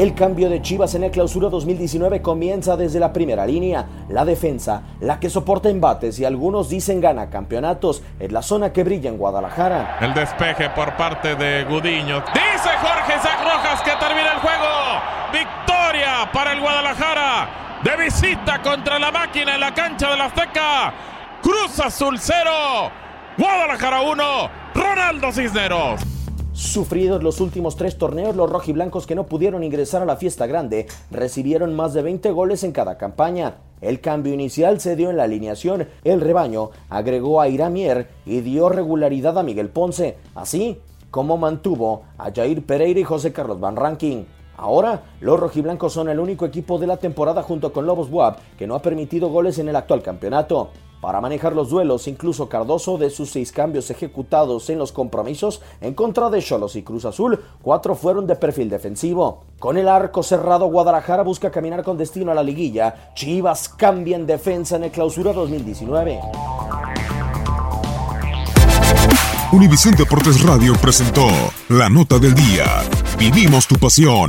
El cambio de Chivas en el clausura 2019 comienza desde la primera línea. La defensa, la que soporta embates y algunos dicen gana campeonatos, es la zona que brilla en Guadalajara. El despeje por parte de Gudiño. Dice Jorge Isaac Rojas que termina el juego. Victoria para el Guadalajara. De visita contra la máquina en la cancha de la Azteca. Cruz Azul 0. Guadalajara 1. Ronaldo Cisneros. Sufridos los últimos tres torneos, los rojiblancos que no pudieron ingresar a la fiesta grande recibieron más de 20 goles en cada campaña. El cambio inicial se dio en la alineación. El rebaño agregó a Iramier y dio regularidad a Miguel Ponce, así como mantuvo a Jair Pereira y José Carlos Van Ranking. Ahora, los rojiblancos son el único equipo de la temporada junto con Lobos Buap que no ha permitido goles en el actual campeonato. Para manejar los duelos, incluso Cardoso, de sus seis cambios ejecutados en los compromisos en contra de Cholos y Cruz Azul, cuatro fueron de perfil defensivo. Con el arco cerrado, Guadalajara busca caminar con destino a la liguilla. Chivas cambia en defensa en el clausura 2019. Univisión Deportes Radio presentó La Nota del Día. Vivimos tu pasión.